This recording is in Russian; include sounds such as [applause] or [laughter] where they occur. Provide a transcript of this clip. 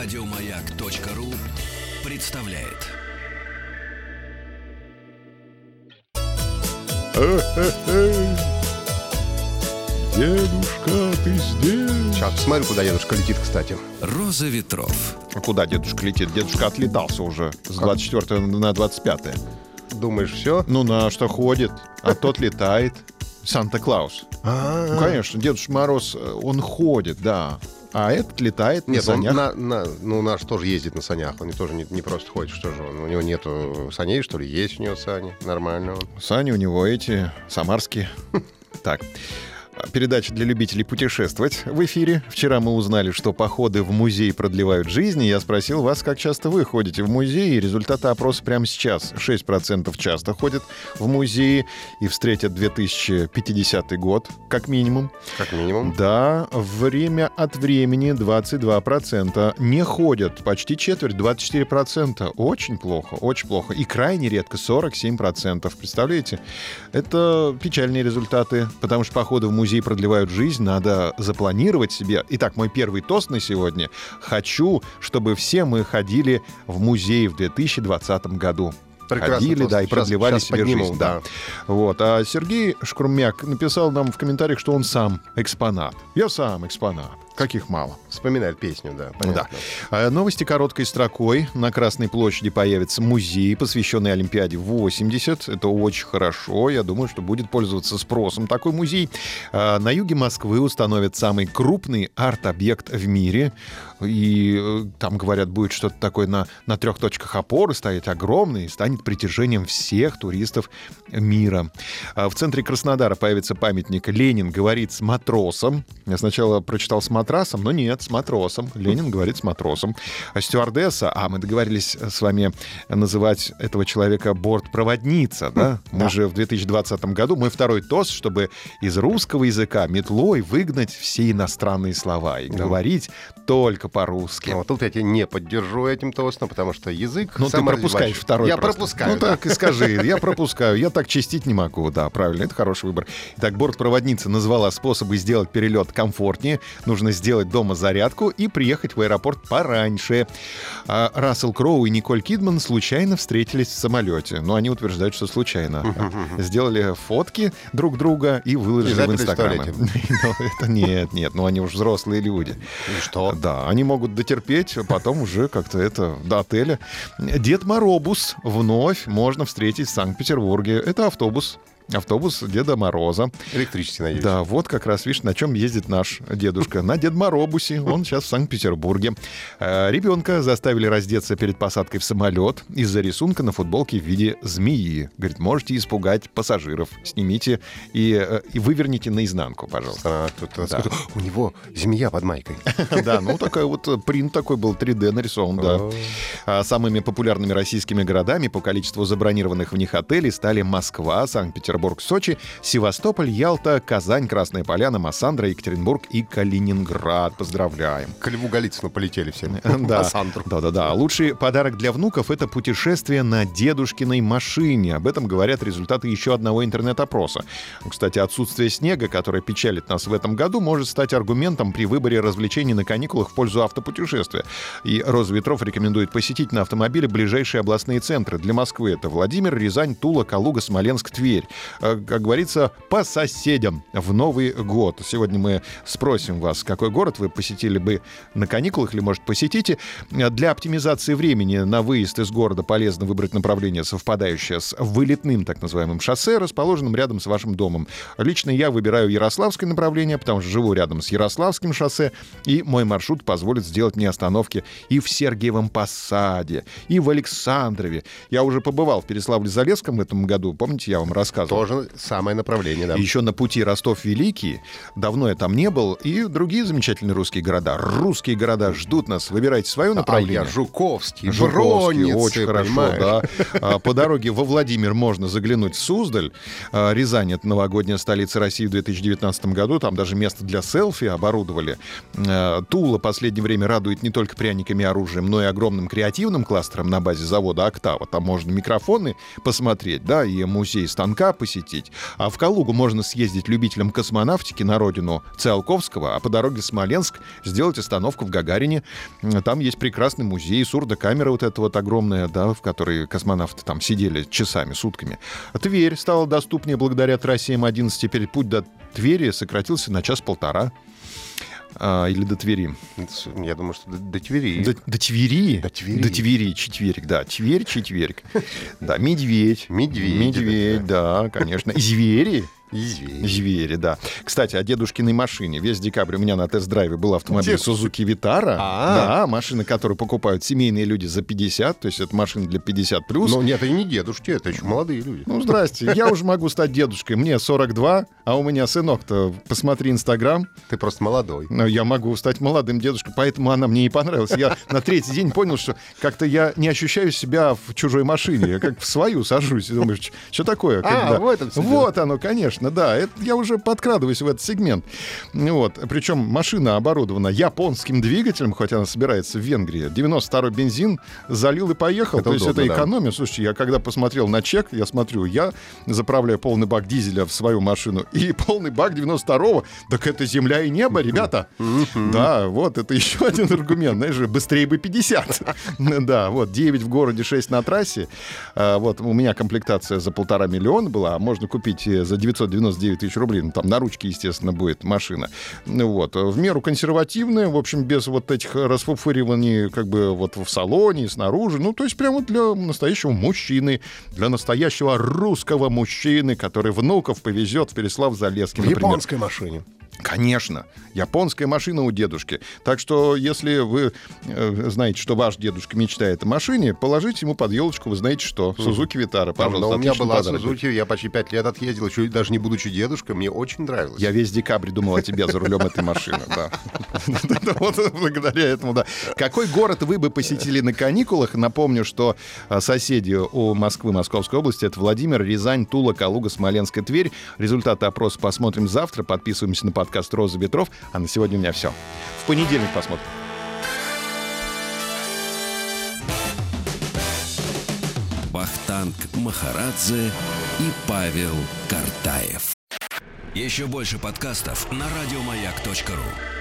Радиомаяк.ру представляет. Дедушка, ты здесь? Сейчас посмотрю, куда дедушка летит, кстати. Роза ветров. А куда дедушка летит? Дедушка отлетался уже с 24 на 25. Думаешь, все? Ну, на что ходит, а тот летает. Санта-Клаус. Ну, конечно, Дедушка Мороз, э, он ходит, да. А этот летает на Нет, он санях. на, на- ну, наш тоже ездит на санях. Он тоже не, не просто ходит, что же он. У него нету саней, что ли? Есть у него сани. Нормально он. Сани у него эти, самарские. [laughs] Так. Передача для любителей путешествовать в эфире. Вчера мы узнали, что походы в музей продлевают жизнь. И я спросил вас, как часто вы ходите в музей. И результаты опроса прямо сейчас. 6% часто ходят в музеи и встретят 2050 год, как минимум. Как минимум. Да, время от времени 22% не ходят. Почти четверть, 24%. Очень плохо, очень плохо. И крайне редко 47%. Представляете? Это печальные результаты, потому что походы в музей продлевают жизнь, надо запланировать себе. Итак, мой первый тост на сегодня. Хочу, чтобы все мы ходили в музей в 2020 году. Прекрасный Ходили, да, и продлевали себе подниму, жизнь. да. Вот. А Сергей Шкрумяк написал нам в комментариях, что он сам экспонат. Я сам экспонат. Каких мало. Вспоминает песню, да. Понятно. А, Новости короткой строкой. На Красной площади появится музей, посвященный Олимпиаде 80. Это очень хорошо. Я думаю, что будет пользоваться спросом такой музей. А, На юге Москвы установят самый крупный арт-объект в мире. И э, там, говорят, будет что-то такое на, на трех точках опоры стоять огромный и станет притяжением всех туристов мира. А В центре Краснодара появится памятник «Ленин говорит с матросом». Я сначала прочитал с матрасом, но нет, с матросом. Ленин говорит с матросом. А стюардесса, а мы договорились с вами называть этого человека бортпроводница, да? Мы же в 2020 году, мой второй тост, чтобы из русского языка метлой выгнать все иностранные слова и говорить только по-русски. Ну, вот тут я тебя не поддержу этим тостом, потому что язык Ну, ты пропускаешь второй Я просто. Пропускаю. Ну, так и скажи. Я пропускаю. Я так чистить не могу. Да, правильно. Это хороший выбор. Итак, бортпроводница назвала способы сделать перелет комфортнее. Нужно сделать дома зарядку и приехать в аэропорт пораньше. А Рассел Кроу и Николь Кидман случайно встретились в самолете. Но они утверждают, что случайно. Сделали фотки друг друга и выложили И в запили в Инстаграм. туалете. Ну, это нет, нет. Ну, они уж взрослые люди. И что? Да, они могут дотерпеть, а потом уже как-то это до отеля. Дед Моробус вновь можно встретить в Санкт-Петербурге. Это автобус. Автобус Деда Мороза. Электричество, надеюсь. Да, вот как раз, видишь, на чем ездит наш дедушка. На Дед Моробусе. Он сейчас в Санкт-Петербурге. Э, Ребенка заставили раздеться перед посадкой в самолет из-за рисунка на футболке в виде змеи. Говорит, можете испугать пассажиров. Снимите и, э, и выверните наизнанку, пожалуйста. А, тут, а, скажу, у него змея под майкой. [laughs] Да, ну такой вот э, принт такой был 3D нарисован, да. А Самыми популярными российскими городами по количеству забронированных в них отелей стали Москва, Санкт-Петербург, Сочи, Севастополь, Ялта, Казань, Красная Поляна, Массандра, Екатеринбург и Калининград. Поздравляем. К Льву Голицыну полетели все. [laughs] Да. Да-да-да. Лучший подарок для внуков — это путешествие на дедушкиной машине. Об этом говорят результаты еще одного интернет-опроса. Кстати, отсутствие снега, которое печалит нас в этом году, может стать аргументом при выборе развлечений на каникулах в пользу автопутешествия. И Розветров рекомендует посетить на автомобиле ближайшие областные центры. Для Москвы это Владимир, Рязань, Тула, Калуга, Смоленск, Тверь. Э, Как говорится, по соседям в Новый год. Сегодня мы спросим вас, какой город вы посетили бы на каникулах или, может, посетите. Для оптимизации времени на выезд из города полезно выбрать направление, совпадающее с вылетным так называемым шоссе, расположенным рядом с вашим домом. Лично я выбираю Ярославское направление, потому что живу рядом с Ярославским шоссе, и мой маршрут позволит сделать мне остановки и в Сергиевом Посаде, и в Александрове. Я уже побывал в Переславле-Залесском в этом году, помните, я вам рассказывал? Тоже самое направление, да. Еще на пути Ростов-Великий. Давно я там не был. И другие замечательные русские города. Русские города ждут нас. Выбирайте свое А направление. я Жуковский, Жуковский, очень хорошо, понимаешь? да. А, По дороге во Владимир можно заглянуть в Суздаль. А, Рязань — это новогодняя столица России в 2019 году. Там даже место для селфи оборудовали. А, Тула в последнее время радует не только пряниками и оружием, но и огромным креативным кластером на базе завода «Октава». Там можно микрофоны посмотреть, да, и музей станка посетить. А в Калугу можно съездить любителям космонавтики на родину Циолковского, а по дороге в Смоленск сделать остановку в Гагарине. Там есть прекрасный музей, сурдокамера вот эта вот огромная, да, в которой космонавты там сидели часами, сутками. Тверь стала доступнее благодаря трассе М11. Теперь путь до Твери сократился на час-полтора. А, или до Твери? Я думаю, что до, до Твери. До, до Твери? До Твери. До Твери, четверик, да. Тверь, четверик. [laughs] Да, медведь. Медведь. Медведь, да, конечно. Звери. И звери. Звери, да. Кстати, о дедушкиной машине. Весь декабрь у меня на тест-драйве был автомобиль Дедушка. Suzuki Vitara. А. Да, машина, которую покупают семейные люди за 50, то есть это машина для 50+. плюс. Но нет, это не дедушки, это еще молодые люди. Ну, здрасте, я уже могу стать дедушкой. Мне 42, а у меня сынок-то, посмотри Инстаграм, Ты просто молодой. но я могу стать молодым дедушкой, поэтому она мне и понравилась. Я на третий день понял, что как-то я не ощущаю себя в чужой машине. Я как в свою сажусь и думаешь, что такое? А, когда- в этом всё дело. Вот оно, конечно, конечно, да. Это я уже подкрадываюсь в этот сегмент. Вот. Причем машина оборудована японским двигателем, хотя она собирается в Венгрии. 92-й бензин залил и поехал. Это То удобно, есть это да. экономия. Слушайте, я когда посмотрел на чек, я смотрю, я заправляю полный бак дизеля в свою машину и [laughs] полный бак 92-го. Так это земля и небо, ребята. Да, вот, это еще [laughs] один аргумент. Знаешь, быстрее бы 50. [laughs] Да, вот, 9 в городе, 6 на трассе. А, вот, у меня комплектация за полтора миллиона была. А можно купить э, за 900 99 тысяч рублей. Ну, там на ручке, естественно, будет машина. Ну, вот. В меру консервативная, в общем, без вот этих расфуфыриваний как бы вот в салоне, снаружи. Ну, то есть прямо для настоящего мужчины, для настоящего русского мужчины, который внуков повезет в Переслав-Залесский. В например. японской машине. Конечно, японская машина у дедушки. Так что, если вы э, знаете, что ваш дедушка мечтает о машине, положите ему под елочку, вы знаете что, Сузуки Витара, пожалуйста. Но у меня была подарок. Сузуки, я почти пять лет отъездил, еще даже не будучи дедушкой, мне очень нравилось. Я весь декабрь думал о тебе за рулем этой машины, да. [laughs] Вот благодаря этому, да. Какой город вы бы посетили на каникулах? Напомню, что а, соседи у Москвы, Московской области, это Владимир, Рязань, Тула, Калуга, Смоленск и Тверь. Результаты опроса посмотрим завтра. Подписываемся на подкаст «Роза ветров». А на сегодня у меня все. В понедельник посмотрим. Вахтанг Махарадзе и Павел Картаев. Еще больше подкастов на радиомаяк.ру.